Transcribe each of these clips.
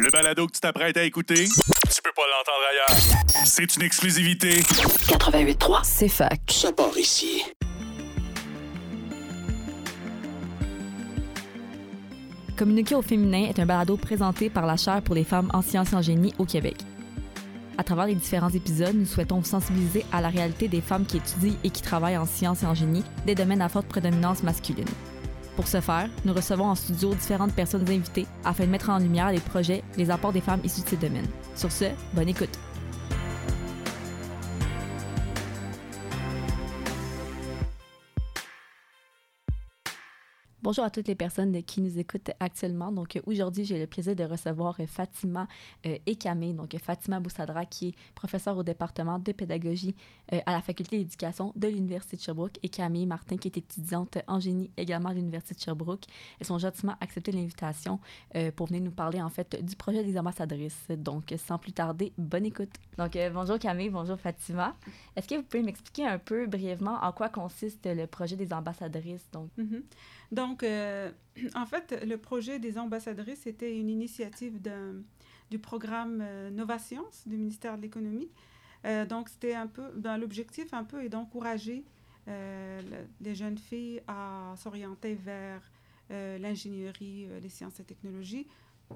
Le balado que tu t'apprêtes à écouter, tu peux pas l'entendre ailleurs. C'est une exclusivité. 88.3, C'est fac. ça part ici. Communiquer au féminin est un balado présenté par la Chaire pour les femmes en sciences et en génie au Québec. À travers les différents épisodes, nous souhaitons vous sensibiliser à la réalité des femmes qui étudient et qui travaillent en sciences et en génie, des domaines à forte prédominance masculine. Pour ce faire, nous recevons en studio différentes personnes invitées afin de mettre en lumière les projets, les apports des femmes issues de ces domaines. Sur ce, bonne écoute. Bonjour à toutes les personnes qui nous écoutent actuellement. Donc aujourd'hui, j'ai le plaisir de recevoir euh, Fatima euh, Ekame, donc Fatima Boussadra, qui est professeure au département de pédagogie euh, à la faculté d'éducation de l'Université de Sherbrooke, et Camille Martin, qui est étudiante en génie également à l'Université de Sherbrooke. Elles sont gentiment accepté l'invitation euh, pour venir nous parler en fait du projet des ambassadrices. Donc sans plus tarder, bonne écoute. Donc euh, bonjour Camille, bonjour Fatima. Est-ce que vous pouvez m'expliquer un peu brièvement en quoi consiste le projet des ambassadrices? Donc Mhm. Donc, euh, en fait, le projet des ambassadrices était une initiative du programme euh, Nova Science du ministère de l'Économie. Euh, donc, c'était un peu, dans l'objectif un peu est d'encourager le- les jeunes filles à s'orienter vers l'ingénierie, les sciences et technologies,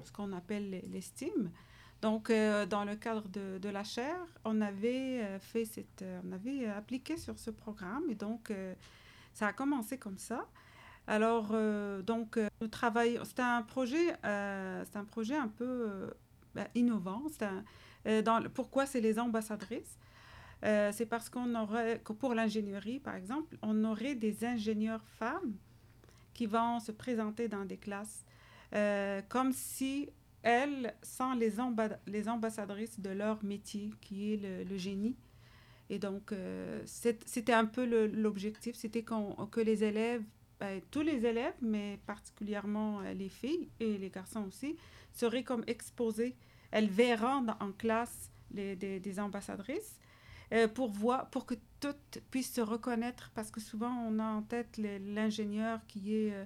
ce qu'on appelle les, STEAM. Donc, dans le cadre de, de la chaire, on avait fait cette, on avait appliqué sur ce programme et donc ça a commencé comme ça. Alors, euh, donc, euh, le travail, c'était un projet, euh, c'est un projet un peu euh, ben, innovant. C'est euh, pourquoi c'est les ambassadrices? Euh, C'est parce qu'on aurait, pour l'ingénierie, par exemple, on aurait des ingénieurs femmes qui vont se présenter dans des classes euh, comme si elles sont les, amba- les ambassadrices de leur métier, qui est le, génie. Et donc, euh, c'est- c'était un peu l'objectif, c'était que les élèves ben, tous les élèves, mais particulièrement euh, les filles et les garçons aussi, seraient comme exposés. Elles verront dans- en classe les, des, des ambassadrices euh, pour, voir, pour que toutes puissent se reconnaître, parce que souvent on a en tête l'ingénieur qui est euh,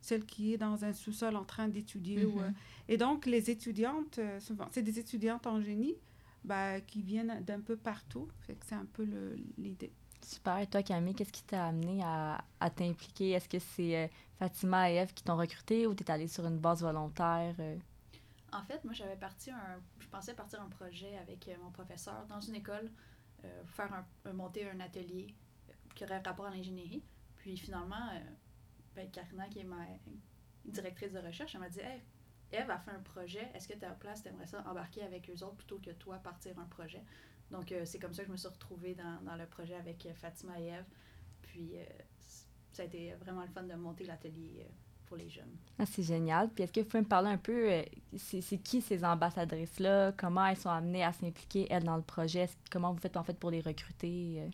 celle qui est dans un sous-sol en train d'étudier. euh, et donc les étudiantes, souvent, c'est des étudiantes en génie ben, qui viennent d'un peu partout. C'est un peu l'idée. Super. Et toi, Camille, qu'est-ce qui t'a amené à, à t'impliquer? Est-ce que c'est euh, Fatima et Eve qui t'ont recruté ou t'es allée sur une base volontaire? euh? En fait, moi, j'avais parti un, je pensais partir un projet avec euh, mon professeur dans une école, faire un, monter un atelier qui aurait rapport à l'ingénierie. Puis finalement, ben, Karina, qui est ma directrice de recherche, elle m'a dit Hey, Eve a fait un projet, est-ce que tu as la place, tu aimerais ça embarquer avec eux autres plutôt que toi partir un projet? Donc, euh, c'est comme ça que je me suis retrouvée dans, le projet avec euh, Fatima et Eve. Puis, euh, ça a été vraiment le fun de monter l'atelier pour les jeunes. Ah, c'est génial. Puis est-ce que vous pouvez me parler un peu, c'est qui ces ambassadrices-là? Comment elles sont amenées à s'impliquer, elles, dans le projet? Comment vous faites, en fait, pour les recruter?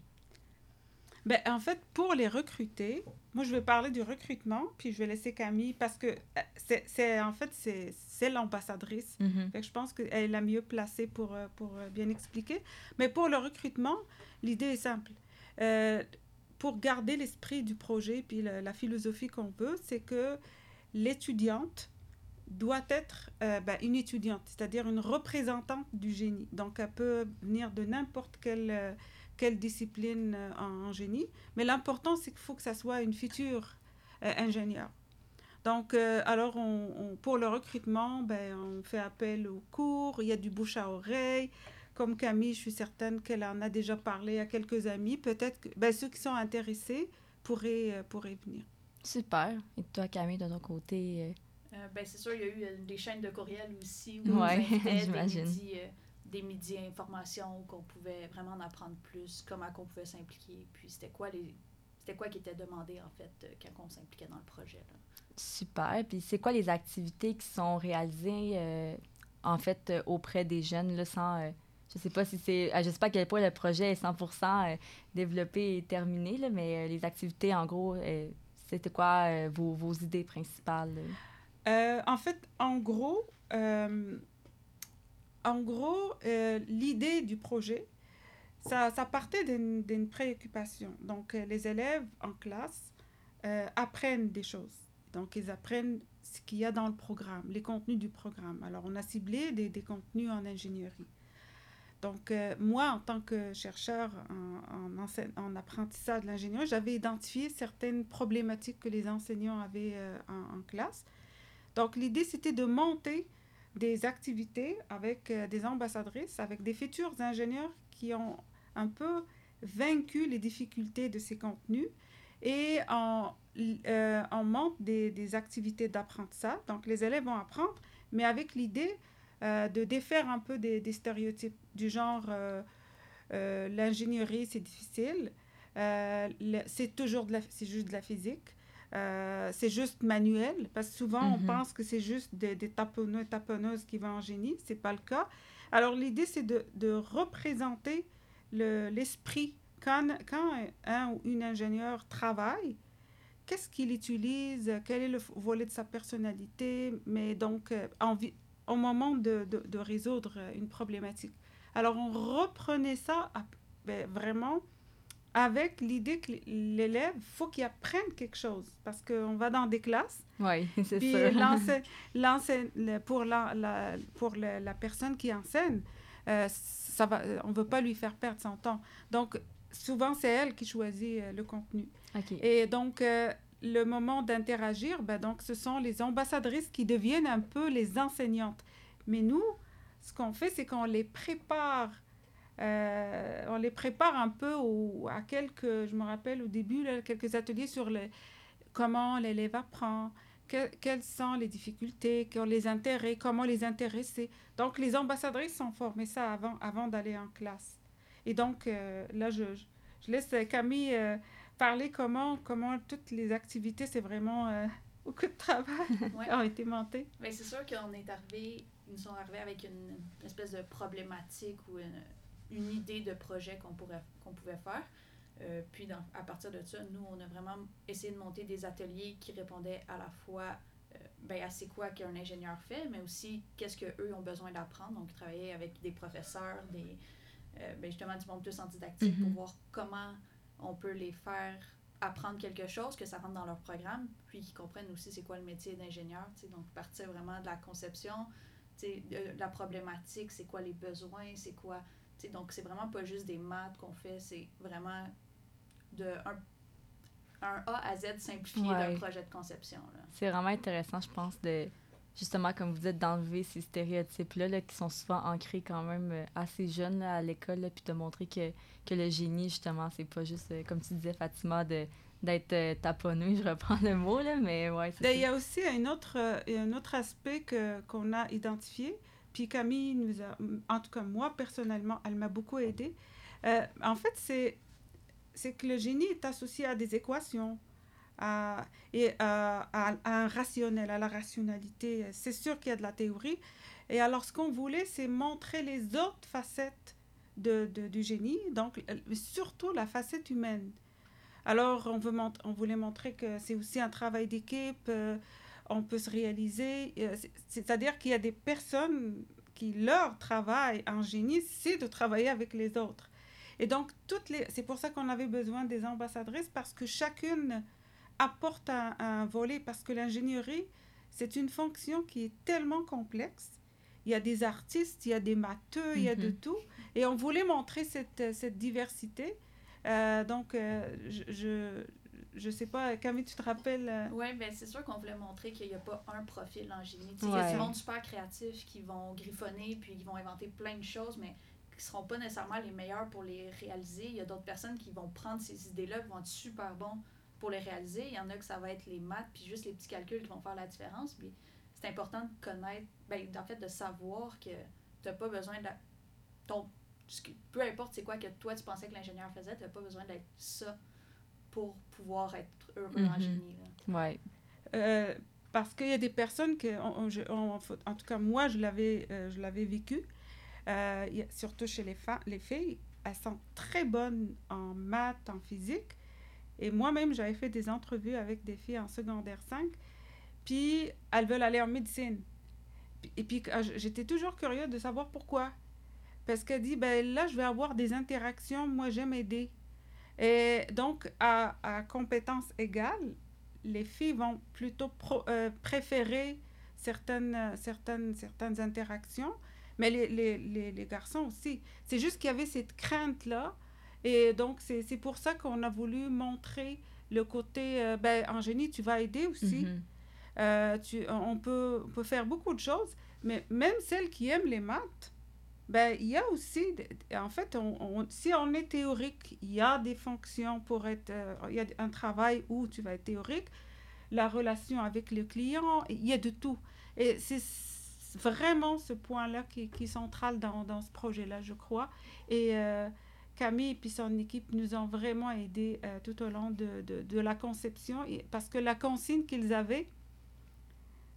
Ben, en fait, pour les recruter, moi, je vais parler du recrutement, puis je vais laisser Camille, parce que euh, c'est, en fait, c'est, l'ambassadrice. Que je pense qu'elle est la mieux placée pour, euh, pour euh, bien expliquer. Mais pour le recrutement, l'idée est simple. Euh, pour garder l'esprit du projet, puis la, la philosophie qu'on veut, c'est que l'étudiante doit être euh, ben, une étudiante, c'est-à-dire une représentante du génie. Donc, elle peut venir de n'importe quelle, euh, quelle discipline euh, en, en génie, mais l'important, c'est qu'il faut que ça soit une future euh, ingénieure. Donc, euh, alors, on, on- pour le recrutement, ben, on fait appel aux cours, il y a du bouche à oreille. Comme Camille, je suis certaine qu'elle en a déjà parlé à quelques amis. Peut-être que ben, ceux qui sont intéressés pourraient, euh, pourraient venir. Super. Et toi, Camille, de ton côté? euh, Euh, ben, c'est sûr, il y a eu des chaînes de courriel aussi où Ouais, on nous invitait, des j'imagine. Des midis informations où qu'on pouvait vraiment en apprendre plus, comment qu'on pouvait s'impliquer, puis c'était quoi les c'était quoi qui était demandé en fait euh, quand on s'impliquait dans le projet. là? Super. Puis c'est quoi les activités qui sont réalisées, euh, en fait, euh, auprès des jeunes, là, sans... euh, je sais pas si c'est... je sais pas à quel point le projet est 100% euh, développé et terminé, là, mais euh, les activités, en gros, euh, c'était quoi euh, vos, vos idées principales? Euh, en fait, en gros, euh, en gros euh, l'idée du projet, ça, ça partait d'une préoccupation. Donc, euh, les élèves en classe euh, apprennent des choses. Donc, ils apprennent ce qu'il y a dans le programme, les contenus du programme. Alors, on a ciblé des, des contenus en ingénierie. Donc, moi, en tant que chercheur en, en, en apprentissage de l'ingénierie, j'avais identifié certaines problématiques que les enseignants avaient en, en, classe. Donc, l'idée, c'était de monter des activités avec euh, des ambassadrices, avec des futurs ingénieurs qui ont un peu vaincu les difficultés de ces contenus et on, euh, on monte des, des activités d'apprentissage. Donc, les élèves vont apprendre, mais avec l'idée euh, de défaire un peu des, des stéréotypes du genre euh, l'ingénierie, c'est difficile, c'est toujours c'est juste de la physique. Euh, c'est juste manuel, parce que souvent mm -hmm. on pense que c'est juste des, des taponneux taponneuses qui vont en génie, c'est pas le cas. Alors l'idée c'est de, de représenter l'esprit quand, quand un ou une ingénieur travaille, qu'est-ce qu'il utilise, quel est le volet de sa personnalité, mais donc euh, envie, au moment de, de, de, résoudre une problématique. Alors on reprenait ça à, ben, vraiment avec l'idée que l'élève, faut qu'il apprenne quelque chose parce qu'on va dans des classes. Oui, c'est ça. pour la, la, pour la, la, personne qui enseigne, euh, ça va, on ne veut pas lui faire perdre son temps. Donc, souvent, c'est elle qui choisit euh, le contenu. Okay. Et donc, euh, le moment d'interagir, ben, donc, ce sont les ambassadrices qui deviennent un peu les enseignantes. Mais nous, ce qu'on fait, c'est qu'on les prépare. Euh, on les prépare un peu au, à quelques, je me rappelle au début, là, quelques ateliers sur le, comment l'élève apprend, que, quelles sont les difficultés, les intérêts, comment les intéresser. Donc, les ambassadrices sont formées ça avant, avant d'aller en classe. Et donc, euh, là, je, je, laisse Camille euh, parler comment, comment toutes les activités, c'est vraiment beaucoup de travail, ouais. ont été montées. Mais c'est sûr qu'on est arrivé, ils nous sont arrivés avec une, une espèce de problématique ou une, une idée de projet qu'on pourrait qu'on pouvait faire. Euh, puis dans, à partir de ça, nous, on a vraiment essayé de monter des ateliers qui répondaient à la fois euh, ben, à c'est quoi qu'un ingénieur fait, mais aussi qu'est-ce qu'eux ont besoin d'apprendre. Donc, travailler avec des professeurs, des, euh, ben justement du monde plus en didactique mm -hmm. pour voir comment on peut les faire apprendre quelque chose, que ça rentre dans leur programme, puis qu'ils comprennent aussi c'est quoi le métier d'ingénieur. Donc, partir vraiment de la conception, de la problématique, c'est quoi les besoins, c'est quoi T'sais, donc, c'est vraiment pas juste des maths qu'on fait, c'est vraiment de un, un, A à Z simplifié ouais. d'un projet de conception. C'est vraiment intéressant, je pense, de justement, comme vous dites, d'enlever ces stéréotypes-là là, qui sont souvent ancrés quand même assez jeunes là, à l'école, puis de montrer que, que le génie, justement, c'est pas juste, comme tu disais, Fatima, de d'être euh, taponneux, je reprends le mot, là, mais ouais. Il y a aussi un autre, euh, un autre aspect que, qu'on a identifié, puis Camille nous a, en tout cas moi personnellement, elle m'a beaucoup aidé. Euh, en fait, c'est c'est que le génie est associé à des équations à, et à, un rationnel, à la rationalité. C'est sûr qu'il y a de la théorie. Et alors, ce qu'on voulait, c'est montrer les autres facettes de, du génie, donc surtout la facette humaine. Alors, on voulait montrer que c'est aussi un travail d'équipe. Euh, on peut se réaliser. C'est-à-dire qu'il y a des personnes qui, leur travail en génie, c'est de travailler avec les autres. Et donc, toutes les... c'est pour ça qu'on avait besoin des ambassadrices, parce que chacune apporte un, un volet, parce que l'ingénierie, c'est une fonction qui est tellement complexe. Il y a des artistes, il y a des matheux, mm -hmm. il y a de tout. Et on voulait montrer cette, cette diversité. Euh, donc, euh, je, je je sais pas, Camille, tu te rappelles? Euh... Oui, ben c'est sûr qu'on voulait montrer qu'il n'y a pas un profil en génie. Il ouais. y a du monde super créatif qui vont griffonner puis qui vont inventer plein de choses, mais qui ne seront pas nécessairement les meilleurs pour les réaliser. Il y a d'autres personnes qui vont prendre ces idées-là, qui vont être super bons pour les réaliser. Il y en a que ça va être les maths, puis juste les petits calculs qui vont faire la différence. Puis c'est important de connaître, ben, en fait, de savoir que tu n'as pas besoin de ton. Peu importe c'est quoi que toi tu pensais que l'ingénieur faisait, tu n'as pas besoin d'être ça pour pouvoir être heureux mm -hmm. en génie. Oui. Euh, parce qu'il y a des personnes que, on, on, en tout cas moi, je l'avais, euh, je l'avais vécu, euh, a, surtout chez les, les filles, elles sont très bonnes en maths, en physique. Et moi-même, j'avais fait des entrevues avec des filles en secondaire 5, puis elles veulent aller en médecine. Et puis j'étais toujours curieuse de savoir pourquoi. Parce qu'elle dit, ben là, je vais avoir des interactions, moi j'aime aider. Et donc, à, à compétences égales, les filles vont plutôt pro- euh, préférer certaines, certaines, certaines interactions, mais les, les, les, les garçons aussi. C'est juste qu'il y avait cette crainte-là. Et donc, c'est c'est pour ça qu'on a voulu montrer le côté, euh, ben, en génie, tu vas aider aussi. Mhm. Euh, tu, on, peut, on peut faire beaucoup de choses, mais même celles qui aiment les maths, ben, il y a aussi, en fait, si on est théorique, il y a des fonctions pour être, euh, il y a un travail où tu vas être théorique, la relation avec le client, il y a de tout. Et c'est vraiment ce point-là qui, qui est central dans, dans ce projet-là, je crois. Et euh, Camille et son équipe nous ont vraiment aidés euh, tout au long de, de, la conception, parce que la consigne qu'ils avaient,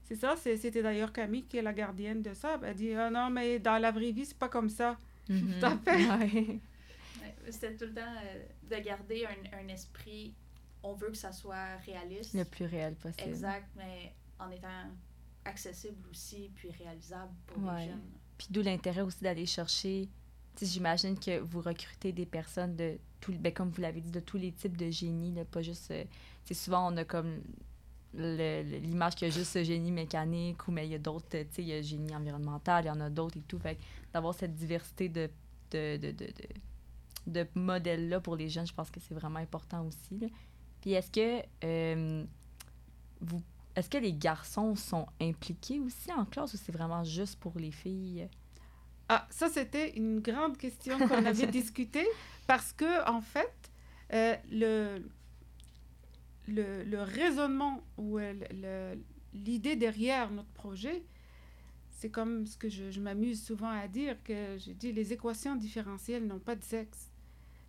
c'est ça, c'est- c'était d'ailleurs Camille qui est la gardienne de ça. Elle dit Ah non, mais dans la vraie vie, c'est pas comme ça. Tout à fait. Ouais. C'était tout le temps euh, de garder un, un esprit, on veut que ça soit réaliste. Le plus réel possible. Exact, mais en étant accessible aussi, puis réalisable pour Ouais. les jeunes. Puis d'où l'intérêt aussi d'aller chercher. J'imagine que vous recrutez des personnes de tout, ben, comme vous l'avez dit, de tous les types de génie, là, pas juste. euh, souvent on a comme l'image qu'il y a juste ce génie mécanique ou mais il y a d'autres, tu sais, il y a génie environnemental, il y en a d'autres et tout. Fait que d'avoir cette diversité de, de, de, de, de, de modèles-là pour les jeunes, je pense que c'est vraiment important aussi. là. Puis est-ce que euh, vous est-ce que les garçons sont impliqués aussi en classe ou c'est vraiment juste pour les filles? Ah, ça, c'était une grande question qu'on avait discutée parce que, en fait, euh, le, le, le raisonnement ou euh, l'idée derrière notre projet, c'est comme ce que je, je m'amuse souvent à dire, que je dis les équations différentielles n'ont pas de sexe.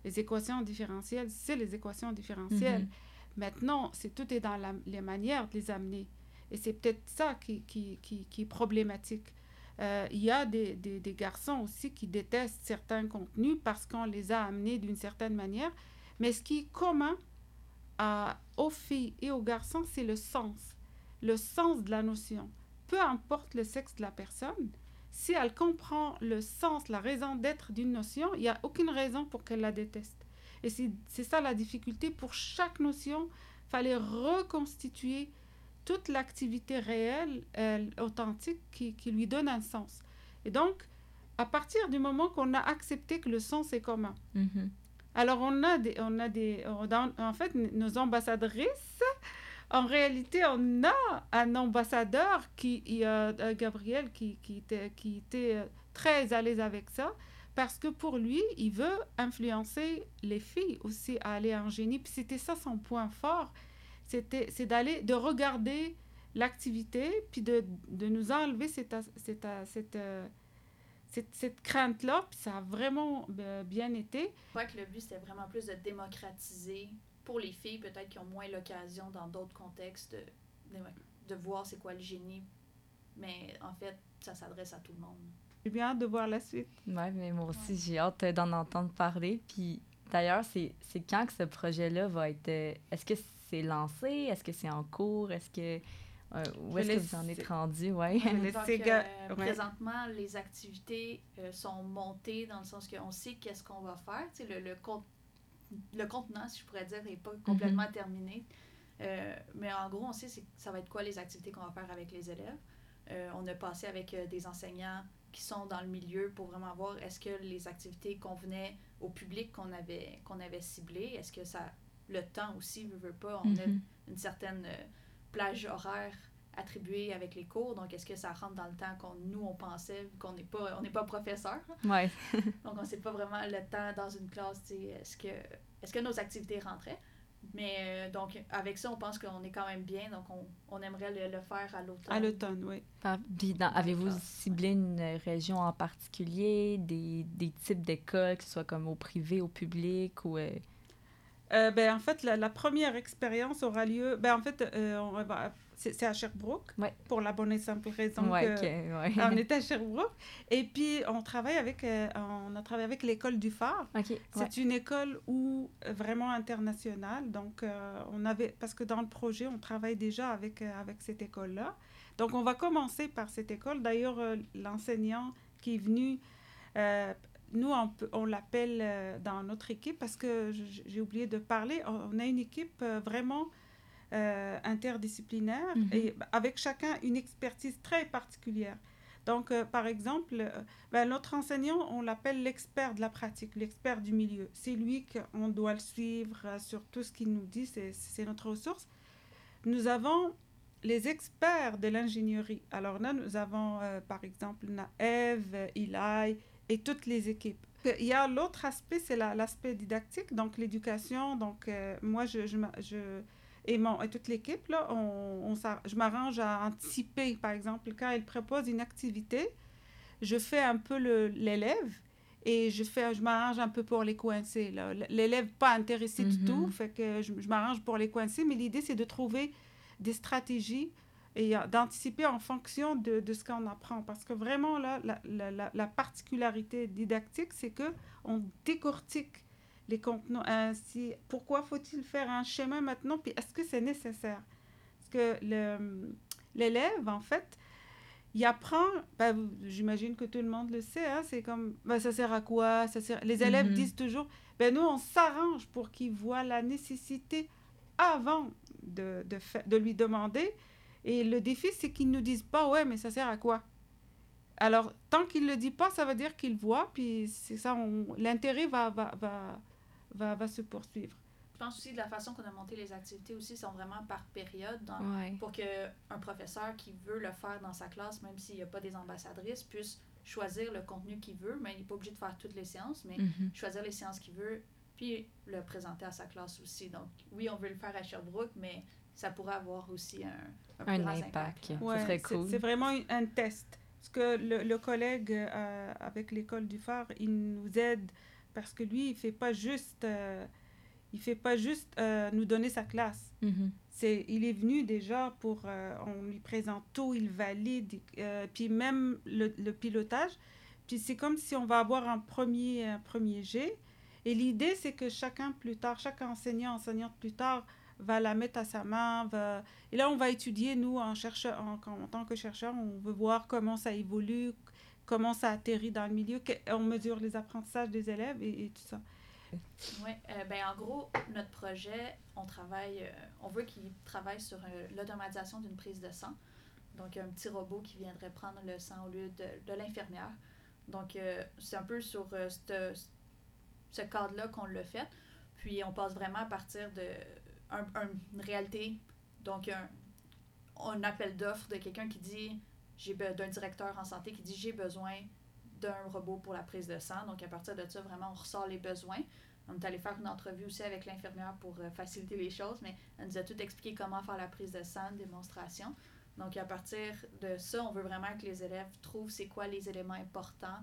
Les équations différentielles, c'est les équations différentielles. Mhm. Maintenant, c'est tout est dans la- les manières de les amener. Et c'est peut-être ça qui, qui, qui, qui est problématique. Euh, il y a des, des, des garçons aussi qui détestent certains contenus parce qu'on les a amenés d'une certaine manière. Mais ce qui est commun à, aux filles et aux garçons, c'est le sens. Le sens de la notion. Peu importe le sexe de la personne, si elle comprend le sens, la raison d'être d'une notion, il n'y a aucune raison pour qu'elle la déteste. Et c'est ça la difficulté. Pour chaque notion, fallait reconstituer toute l'activité réelle, authentique, qui, lui donne un sens. Et donc, à partir du moment qu'on a accepté que le sens est commun, Mhm. Alors on a des, on a des, en fait, nos ambassadrices, en réalité, on a un ambassadeur qui, euh, Gabriel, qui, qui était, qui était euh, très à l'aise avec ça, parce que pour lui, il veut influencer les filles aussi à aller en génie. Puis c'était ça son point fort, c'était, c'est d'aller, de regarder l'activité, puis de, de nous enlever cette, cette, euh, cette, cette crainte-là, puis ça a vraiment euh, bien été. Je crois que le but, c'était vraiment plus de démocratiser pour les filles, peut-être qui ont moins l'occasion dans d'autres contextes de, de, de voir c'est quoi le génie. Mais en fait, ça s'adresse à tout le monde. J'ai bien hâte de voir la suite. Ouais, mais moi aussi, j'ai hâte euh, d'en entendre parler. Puis d'ailleurs, c'est c'est quand que ce projet-là va être. euh, Est-ce que c'est lancé? Est-ce que c'est en cours? Est-ce que. Euh, où est-ce que vous en êtes rendu? Ouais. Donc, euh, ouais. présentement, les activités euh, sont montées dans le sens qu'on sait qu'est-ce qu'on va faire. Tu sais, le, le, con- le contenant, si je pourrais dire, n'est pas complètement terminé. Euh, mais en gros, on sait ça va être quoi les activités qu'on va faire avec les élèves. Euh, on a passé avec euh, des enseignants qui sont dans le milieu pour vraiment voir est-ce que les activités convenaient au public qu'on avait, qu'on avait ciblé. Est-ce que ça, le temps aussi, veut, veut pas, on a Mhm. une certaine euh, plage horaire attribuée avec les cours. Donc, est-ce que ça rentre dans le temps qu'on nous, on pensait, vu qu'on n'est pas, on n'est pas professeur? Ouais. Donc, on ne sait pas vraiment le temps dans une classe, tu sais, est-ce que, est-ce que nos activités rentraient? Mais euh, donc, avec ça, on pense qu'on est quand même bien. Donc, on, on aimerait le, le faire à l'automne. À l'automne, oui. Puis Avez-vous ciblé une région en particulier, des, des types d'écoles, que ce soit comme au privé, au public ou. euh, Euh, ben, en fait, la, la première expérience aura lieu. Ben, en fait, euh, va- c'est à Sherbrooke, Ouais. pour la bonne et simple raison ouais, que ouais. on est à Sherbrooke. Et puis, on travaille avec, euh, on a travaillé avec l'école du phare. C'est une école où euh, vraiment internationale. Donc, on avait parce que dans le projet, on travaille déjà avec avec cette école-là. Donc, on va commencer par cette école. D'ailleurs, l'enseignant qui est venu, euh, nous, on, on l'appelle euh, dans notre équipe parce que j'ai oublié de parler. On, on a une équipe euh, vraiment euh, interdisciplinaire Mhm. et avec chacun une expertise très particulière. Donc, par exemple, ben, notre enseignant, on l'appelle l'expert de la pratique, l'expert du milieu. C'est lui qu'on doit le suivre sur tout ce qu'il nous dit, c'est c'est notre ressource. Nous avons les experts de l'ingénierie. Alors là, nous avons, par exemple, euh, Eli et toutes les équipes. Il y a l'autre aspect, c'est la- l'aspect didactique, donc l'éducation. Donc, euh, moi, je, je, je- et, mon, et toute l'équipe, là, on, on je m'arrange à anticiper. Par exemple, quand elle propose une activité, je fais un peu l'élève et je, fais, je m'arrange un peu pour les coincer. L'élève pas intéressé du Mhm. tout, fait que je, je m'arrange pour les coincer, mais l'idée, c'est de trouver des stratégies et euh, d'anticiper en fonction de, de ce qu'on apprend. Parce que vraiment, là, la, la, la, la particularité didactique, c'est que on décortique les contenus ainsi. Pourquoi faut-il faire un schéma maintenant? Puis est-ce que c'est nécessaire? Parce que l'élève, en fait, il apprend, ben, j'imagine que tout le monde le sait, hein, c'est comme, ben, ça sert à quoi? Ça sert... Les élèves Mhm. disent toujours, ben, nous, on s'arrange pour qu'ils voient la nécessité avant de, de, de lui demander. Et le défi, c'est qu'ils ne nous disent pas, ouais, mais ça sert à quoi? Alors, tant qu'il ne le dit pas, ça veut dire qu'il voit, puis c'est ça, on- l'intérêt va, va, va, va, va se poursuivre. Je pense aussi de la façon qu'on a monté les activités aussi sont vraiment par période. dans- Ouais. pour qu'un professeur qui veut le faire dans sa classe, même s'il n'y a pas des ambassadrices, puisse choisir le contenu qu'il veut, mais il n'est pas obligé de faire toutes les séances, mais Mhm. choisir les séances qu'il veut, puis le présenter à sa classe aussi. Donc, oui, on veut le faire à Sherbrooke, mais ça pourrait avoir aussi un, un impact. serait c'est- cool. C'est vraiment un- test. Parce que le, le collègue euh, avec l'école du phare, il nous aide parce que lui, il fait pas juste, euh, il fait pas juste euh, nous donner sa classe. Mhm. C'est, il est venu déjà pour, euh, on lui présente tout, il valide, euh, puis même le, le pilotage. Puis c'est comme si on va avoir un premier, un premier jet. Et l'idée, c'est que chacun plus tard, chaque enseignant, enseignante plus tard, va la mettre à sa main. Va... Et là, on va étudier, nous, en, chercheur, en, en tant que chercheur, on veut voir comment ça évolue, comment ça atterrit dans le milieu, on mesure les apprentissages des élèves et, tout ça. Oui, euh, ben, en gros, notre projet, on travaille, euh, on veut qu'il travaille sur euh, l'automatisation d'une prise de sang. Donc, un petit robot qui viendrait prendre le sang au lieu de, de l'infirmière. Donc, euh, c'est un peu sur ce cadre-là qu'on l'a fait. Puis, on passe vraiment à partir de un- un- une réalité, donc un, un appel d'offres de quelqu'un qui dit, j'ai d'un directeur en santé qui dit, j'ai besoin d'un robot pour la prise de sang. Donc, à partir de ça, vraiment, on ressort les besoins. On est allé faire une entrevue aussi avec l'infirmière pour euh, faciliter les choses, mais elle nous a tout expliqué comment faire la prise de sang, démonstration. Donc, à partir de ça, on veut vraiment que les élèves trouvent c'est quoi les éléments importants,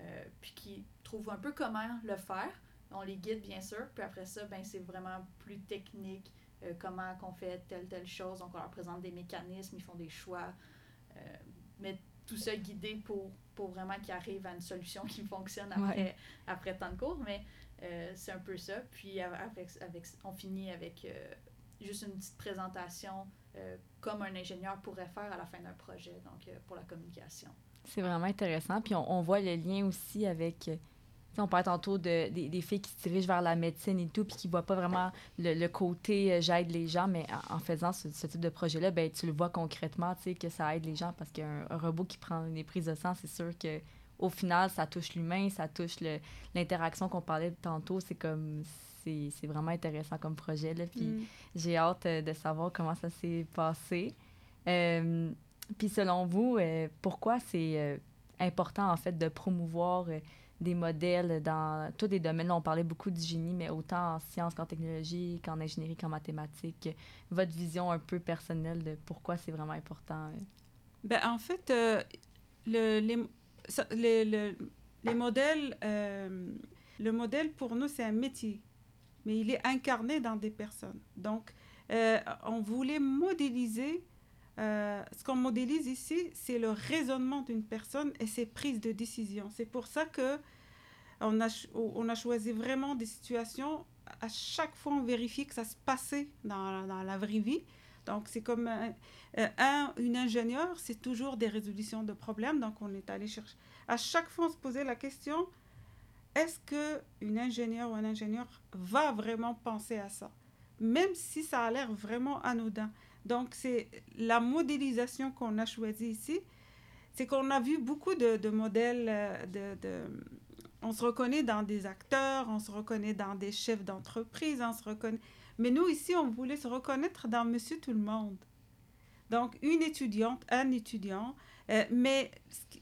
euh, puis qu'ils trouvent un peu comment le faire. On les guide, bien sûr, puis après ça, ben, c'est vraiment plus technique, euh, comment qu'on fait telle, telle chose. Donc, on leur présente des mécanismes, ils font des choix, euh, mais tout ça guidé pour, pour vraiment qu'ils arrivent à une solution qui fonctionne après, Ouais. après tant de cours. Mais euh, c'est un peu ça. Puis avec, avec, on finit avec juste une petite présentation euh, comme un ingénieur pourrait faire à la fin d'un projet, donc euh, pour la communication. C'est vraiment intéressant. Puis on, on voit le lien aussi avec. On parlait tantôt de, des, des filles qui se dirigent vers la médecine et tout, puis qui ne voient pas vraiment le, le côté euh, j'aide les gens, mais en, en faisant ce, ce type de projet-là, ben, tu le vois concrètement, tu sais, que ça aide les gens parce qu'un un robot qui prend des prises de sang, c'est sûr que au final, ça touche l'humain, ça touche le- l'interaction qu'on parlait tantôt. C'est comme. C'est c'est vraiment intéressant comme projet. Là, puis Mm. j'ai hâte euh, de savoir comment ça s'est passé. Euh, Puis selon vous, euh, pourquoi c'est important en fait de promouvoir des modèles dans tous les domaines? Là, on parlait beaucoup du génie, mais autant en sciences qu'en technologie, qu'en ingénierie, qu'en mathématiques. Votre vision un peu personnelle de pourquoi c'est vraiment important? euh? Ben, en fait, euh, le- les, les, le- les modèles, euh, le modèle pour nous, c'est un métier, mais il est incarné dans des personnes. Donc, on voulait modéliser, euh, ce qu'on modélise ici, c'est le raisonnement d'une personne et ses prises de décision. C'est pour ça que on a, choisi vraiment des situations, à chaque fois on vérifie que ça se passait dans, la- vraie vie. Donc, c'est comme un, euh, un, une ingénieure, c'est toujours des résolutions de problèmes. Donc, on est allé chercher. À chaque fois, on se posait la question est-ce que une ingénieure ou un ingénieur va vraiment penser à ça? Même si ça a l'air vraiment anodin. Donc, c'est la modélisation qu'on a choisie ici. C'est qu'on a vu beaucoup de, de modèles euh, de, de, On se reconnaît dans des acteurs, on se reconnaît dans des chefs d'entreprise, on se reconnaît... Mais nous, ici, on voulait se reconnaître dans Monsieur Tout-le-Monde. Donc, une étudiante, un étudiant. Euh, mais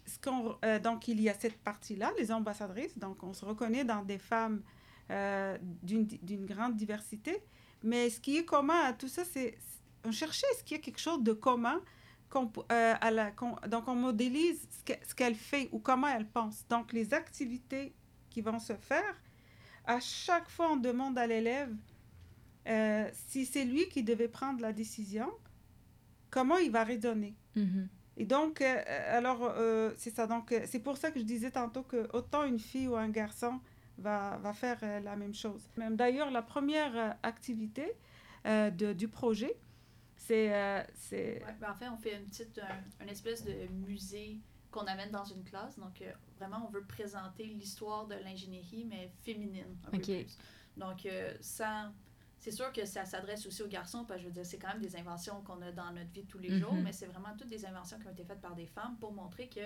ce qu'on, euh, donc, il y a cette partie-là, les ambassadrices. Donc, on se reconnaît dans des femmes euh, d'une, d'une grande diversité. Mais ce qui est commun à tout ça, c'est on cherchait est-ce qu'il y a quelque chose de commun qu'on, euh, à la, donc on modélise ce, que- ce qu'elle fait ou comment elle pense. Donc les activités qui vont se faire, à chaque fois on demande à l'élève euh, si c'est lui qui devait prendre la décision, comment il va raisonner. Mhm. Et donc, euh, alors, euh, c'est ça. Donc, c'est pour ça que je disais tantôt que autant une fille ou un garçon va, va faire la même chose. Même d'ailleurs, la première activité de, du projet, c'est... euh, Ouais, ben en fait, on fait une petite, un, une espèce de musée qu'on amène dans une classe. Donc, euh, vraiment, on veut présenter l'histoire de l'ingénierie, mais féminine, un peu plus. Donc, euh, sans... C'est sûr que ça s'adresse aussi aux garçons, parce que je veux dire, c'est quand même des inventions qu'on a dans notre vie de tous les jours, Mhm. mais c'est vraiment toutes des inventions qui ont été faites par des femmes pour montrer que,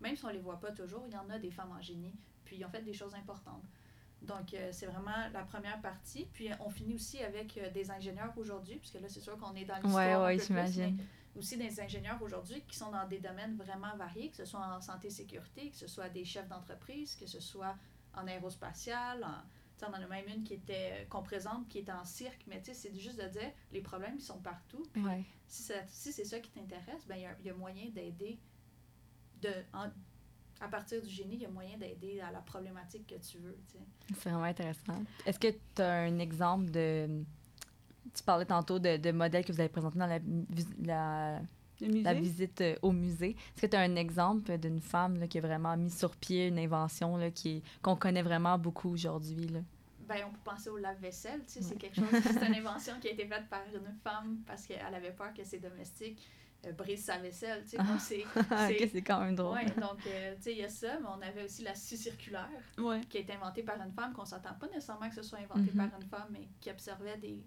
même si on les voit pas toujours, il y en a des femmes en génie, puis ils ont fait des choses importantes. Donc, euh, c'est vraiment la première partie. Puis, euh, on finit aussi avec euh, des ingénieurs aujourd'hui, puisque là, c'est sûr qu'on est dans l'histoire peu plus, j'imagine. aussi des ingénieurs aujourd'hui qui sont dans des domaines vraiment variés, que ce soit en santé-sécurité, que ce soit des chefs d'entreprise, que ce soit en aérospatial, en, tu sais, on en a même une qui était qu'on présente qui est en cirque, mais tu sais, c'est juste de dire les problèmes ils sont partout. Puis Ouais. si, c'est ça qui t'intéresse, ben il y a- il y, a moyen d'aider de en- à partir du génie, il y a moyen d'aider à la problématique que tu veux, tu sais. C'est vraiment intéressant. Est-ce que tu as un exemple de. Tu parlais tantôt de, de modèles que vous avez présentés dans la, la, le musée? la visite euh, au musée. Est-ce que tu as un exemple d'une femme là, qui a vraiment mis sur pied une invention là, qui qu'on connaît vraiment beaucoup aujourd'hui? là? Ben, on peut penser au lave-vaisselle, tu sais, c'est quelque chose, c'est une invention qui a été faite par une femme parce qu'elle avait peur que ses domestiques euh, brisent sa vaisselle, tu sais, donc c'est... quand même drôle. Ouais, donc, euh, tu sais, il y a ça, mais on avait aussi la scie circulaire Ouais. qui a été inventée par une femme, qu'on s'attend pas nécessairement que ce soit inventé Mhm. par une femme, mais qui observait des,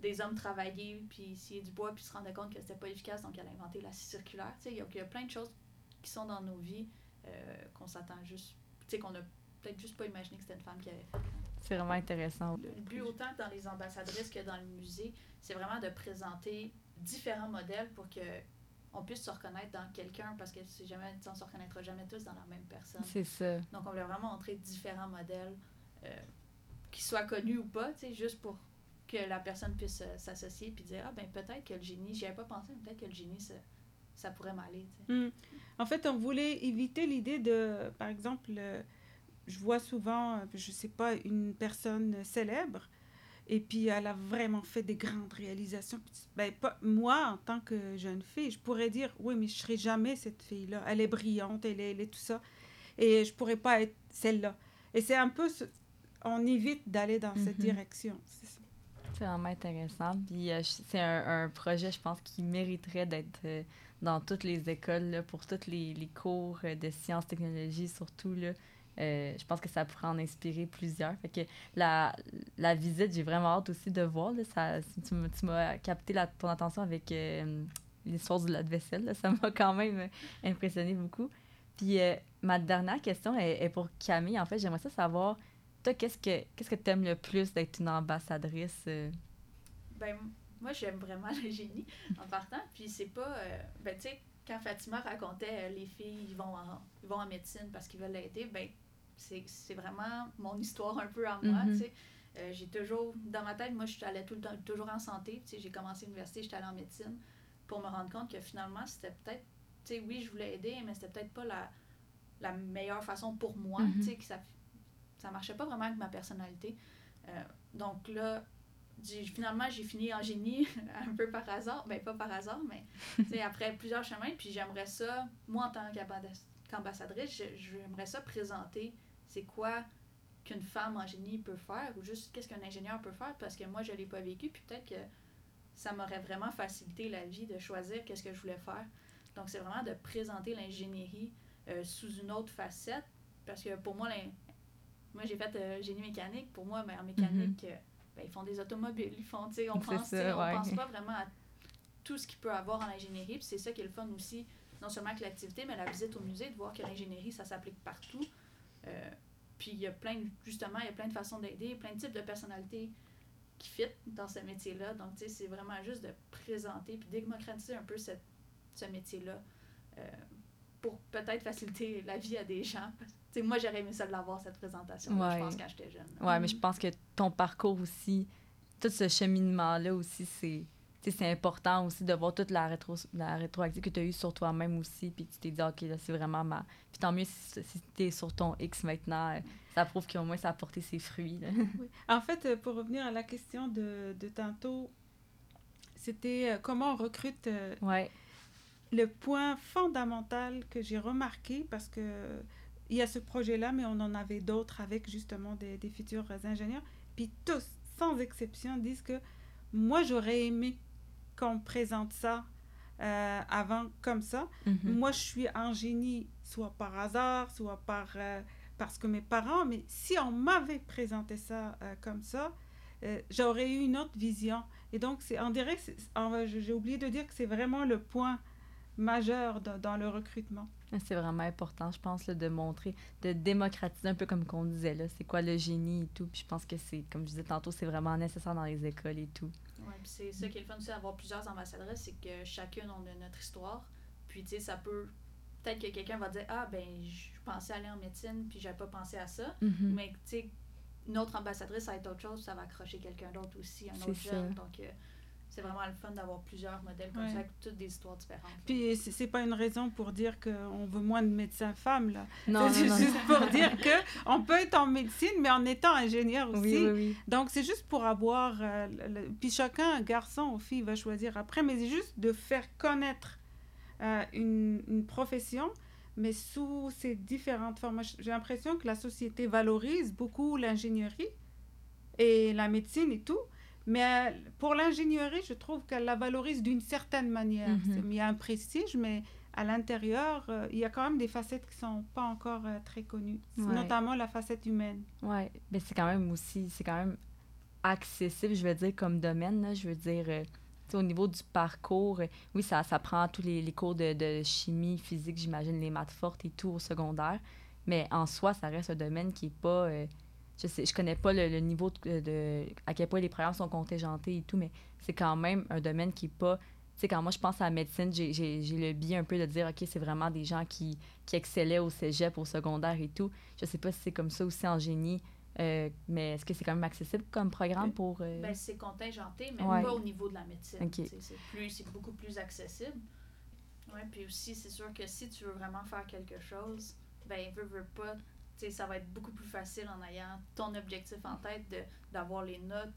des hommes travailler, puis scier du bois, puis se rendait compte que c'était pas efficace, donc elle a inventé la scie circulaire. Tu sais, il y, a- il y a plein de choses qui sont dans nos vies euh, qu'on s'attend juste, tu sais, qu'on a peut-être juste pas imaginé que c'était une femme qui avait fait. C'est vraiment intéressant. Le but, autant dans les ambassadrices que dans le musée, c'est vraiment de présenter différents modèles pour que on puisse se reconnaître dans quelqu'un, parce que c'est jamais, on se reconnaîtra jamais tous dans la même personne. C'est ça. Donc, on voulait vraiment montrer différents modèles, euh, qui soient connus ou pas, tu sais, juste pour que la personne puisse euh, s'associer puis dire Ah, ben peut-être que le génie, j'y avais pas pensé, mais peut-être que le génie, ça, ça pourrait m'aller, tu sais. Hmm. En fait, on voulait éviter l'idée de, par exemple, euh, je vois souvent, euh, je sais pas, une personne célèbre, et puis elle a vraiment fait des grandes réalisations. Ben, pas, moi, en tant que jeune fille, je pourrais dire, oui, mais je serai jamais cette fille-là. Elle est brillante, elle est, elle est tout ça. Et je pourrais pas être celle-là. Et c'est un peu, ce- on évite d'aller dans cette Mhm. direction. C'est vraiment intéressant. Puis euh, c'est un, un projet, je pense, qui mériterait d'être euh, dans toutes les écoles, là, pour tous les, les cours de sciences, technologies, surtout. Là. Euh, je pense que ça pourrait en inspirer plusieurs. Fait que la, la visite, j'ai vraiment hâte aussi de voir. Ça, tu m'as- capté ton attention avec euh, l'histoire du lave-vaisselle. Ça m'a quand même impressionné beaucoup. Puis euh, ma dernière question est, est pour Camille. En fait, j'aimerais ça savoir, toi, qu'est-ce que qu'est-ce que tu aimes le plus d'être une ambassadrice? euh? Ben, moi, j'aime vraiment le génie en partant. Puis c'est pas. ben, tu sais, quand Fatima racontait euh, les filles, ils vont en, ils vont en médecine parce qu'ils veulent l'aider, ben, c'est vraiment mon histoire un peu à moi, Mhm. tu sais. Euh, j'ai toujours, dans ma tête, moi, je suis allée tout le temps, toujours en santé. J'ai commencé l'université, j'étais allée en médecine pour me rendre compte que finalement, c'était peut-être, tu sais, oui, je voulais aider, mais c'était peut-être pas la, la meilleure façon pour moi, Mhm. tu sais, que ça, ça marchait pas vraiment avec ma personnalité. Euh, donc là, j'ai- finalement, j'ai fini en génie un peu par hasard. Ben, pas par hasard, mais après plusieurs chemins. Puis j'aimerais ça, moi, en tant qu'ambas- qu'ambassadrice, je- j'aimerais ça présenter c'est quoi qu'une femme en génie peut faire ou juste qu'est-ce qu'un ingénieur peut faire parce que moi, je l'ai pas vécu. Puis peut-être que ça m'aurait vraiment facilité la vie de choisir qu'est-ce que je voulais faire. Donc, c'est vraiment de présenter l'ingénierie euh, sous une autre facette parce que pour moi, moi, j'ai fait euh, génie mécanique. Pour moi, ben, en mécanique, euh, ben, ils font des automobiles, ils font, on pense, ça, on ouais. pense pas vraiment à tout ce qu'il peut avoir en ingénierie. Puis c'est ça qui est le fun aussi, non seulement avec l'activité, mais la visite au musée, de voir que l'ingénierie, ça s'applique partout. Euh, puis il y a plein, de- justement, il y a plein de façons d'aider, plein de types de personnalités qui fit dans ce métier-là. Donc, tu sais, c'est vraiment juste de présenter puis démocratiser un peu cette, ce métier-là euh, pour peut-être faciliter la vie à des gens. Moi, j'aurais aimé ça de l'avoir, cette présentation Ouais. je pense, quand j'étais jeune. Ouais, mais je pense que ton parcours aussi, tout ce cheminement-là aussi, c'est. C'est important aussi de voir toute la, rétro, la rétroactive que tu as eue sur toi-même aussi, puis tu t'es dit, OK, là, c'est vraiment ma. Puis tant mieux si, si tu es sur ton X maintenant, euh, ça prouve qu'au moins ça a porté ses fruits. Oui. En fait, euh, pour revenir à la question de, de tantôt, c'était euh, comment on recrute euh, Ouais. le point fondamental que j'ai remarqué, parce que il y a ce projet-là, mais on en avait d'autres avec justement des, des futurs ingénieurs, puis tous, sans exception, disent que moi, j'aurais aimé qu'on présente ça euh, avant comme ça. Mhm. Moi, je suis en génie, soit par hasard, soit par, euh, parce que mes parents, mais si on m'avait présenté ça euh, comme ça, j'aurais eu une autre vision. Et donc, c'est, on dirait j'ai oublié de dire que c'est vraiment le point majeur dans, dans le recrutement. C'est vraiment important, je pense, là, de montrer, de démocratiser un peu comme qu'on disait, là, c'est quoi le génie et tout. Puis je pense que c'est, comme je disais tantôt, c'est vraiment nécessaire dans les écoles et tout. Ouais, puis c'est ça qui est le fun aussi d'avoir plusieurs ambassadrices, c'est que chacune on a notre histoire. Puis tu sais, ça peut. Peut-être que quelqu'un va dire Ah, ben, je pensais aller en médecine, puis j'avais pas pensé à ça. Mhm. Mais tu sais, notre ambassadrice, ça va être autre chose, ça va accrocher quelqu'un d'autre aussi, un autre ça. jeune. Donc, euh, c'est vraiment le fun d'avoir plusieurs modèles comme Ouais. ça, avec toutes des histoires différentes. Puis, c'est, pas une raison pour dire qu'on veut moins de médecins femmes, là. Non, c'est non, non. juste pour dire que on peut être en médecine, mais en étant ingénieur aussi. Oui, oui, oui. Donc, c'est juste pour avoir. euh, le- le- Puis chacun, garçon ou fille, va choisir après, mais c'est juste de faire connaître euh, une, une profession, mais sous ses différentes formes. J'ai l'impression que la société valorise beaucoup l'ingénierie et la médecine et tout. Mais euh, pour l'ingénierie, je trouve qu'elle la valorise d'une certaine manière. Mhm. Il y a un prestige, mais à l'intérieur, euh, il y a quand même des facettes qui sont pas encore euh, très connues, Ouais. notamment la facette humaine. Ouais, mais c'est quand même aussi, c'est quand même accessible, je veux dire, comme domaine. là. je veux dire, euh, au niveau du parcours, oui, ça, ça prend tous les, les cours de, de chimie, physique, j'imagine, les maths fortes et tout au secondaire. Mais en soi, ça reste un domaine qui est pas. Euh, je sais, je connais pas le, le niveau de, de- à quel point les programmes sont contingentés et tout, mais c'est quand même un domaine qui est pas. Tu sais, quand moi je pense à la médecine, j'ai- le biais un peu de dire, OK, c'est vraiment des gens qui, qui excellaient au cégep, au secondaire et tout. Je sais pas si c'est comme ça aussi en génie, euh, mais est-ce que c'est quand même accessible comme programme Oui. pour. euh, Ben, c'est contingenté, mais Ouais. pas au niveau de la médecine. C'est beaucoup plus accessible. Ouais, puis aussi, c'est sûr que si tu veux vraiment faire quelque chose, ben, veux, veux pas, ça va être beaucoup plus facile en ayant ton objectif en tête de, d'avoir les notes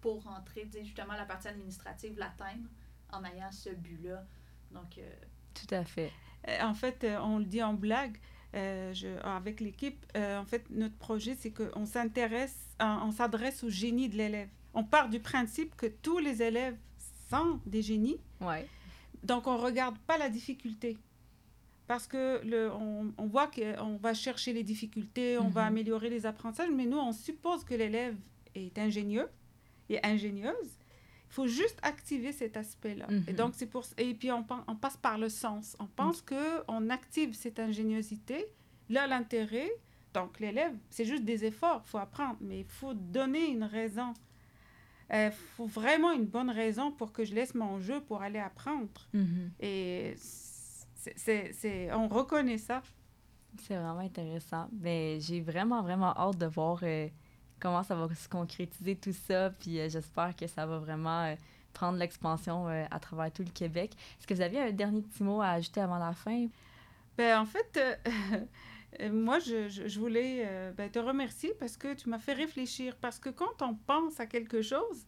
pour rentrer, tu sais, justement, la partie administrative, l'atteindre en ayant ce but-là. Donc, euh, Tout à fait. Euh, En fait, euh, on le dit en blague euh, je- avec l'équipe. euh, en fait, notre projet, c'est qu'on s'intéresse, on s'adresse au génie de l'élève. On part du principe que tous les élèves sont des génies, Ouais. donc on regarde pas la difficulté. Parce que le, on, on voit qu'on va chercher les difficultés, on va Mhm. améliorer les apprentissages, mais nous, on suppose que l'élève est ingénieux et ingénieuse. Il faut juste activer cet aspect-là. Et Mhm. donc, c'est pour et puis on, on passe par le sens. On pense que on active cette ingéniosité. Là, l'intérêt, donc l'élève, c'est juste des efforts, il faut apprendre, mais il faut donner une raison. Il faut vraiment une bonne raison pour que je laisse mon jeu pour aller apprendre. Mhm. Et c'est, on reconnaît ça. C'est vraiment intéressant. Mais j'ai vraiment, vraiment hâte de voir euh, comment ça va se concrétiser tout ça. Puis euh, j'espère que ça va vraiment euh, prendre l'expansion à travers tout le Québec. Est-ce que vous aviez un dernier petit mot à ajouter avant la fin? Ben, en fait, moi, je, je- voulais ben, te remercier parce que tu m'as fait réfléchir. Parce que quand on pense à quelque chose,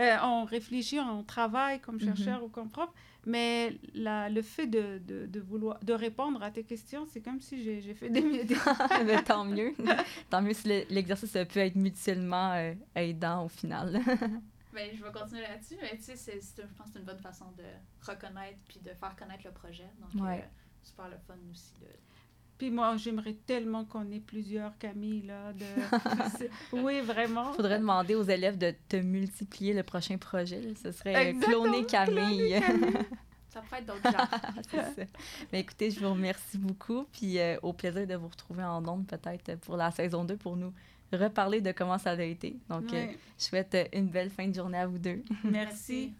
euh, on réfléchit, on travaille comme Mhm. chercheur ou comme prof, mais la- le fait de, de, de vouloir de répondre à tes questions, c'est comme si j'ai j'ai fait des, des- Ben, tant mieux. tant mieux si le- l'exercice a pu être mutuellement euh, aidant au final. ben, je vais continuer là-dessus, mais tu sais, je pense que c'est une bonne façon de reconnaître puis de faire connaître le projet. Donc, Ouais. euh, super le fun aussi de Puis moi, j'aimerais tellement qu'on ait plusieurs Camille, là. De... oui, vraiment. Il faudrait demander aux élèves de te multiplier le prochain projet. là. Ce serait Exactement, cloner Camille. Ça peut être d'autres gens. C'est ça. Mais écoutez, je vous remercie beaucoup. Puis euh, au plaisir de vous retrouver en ondes peut-être pour la saison 2 pour nous reparler de comment ça a été. Donc, euh, je souhaite une belle fin de journée à vous deux. Merci.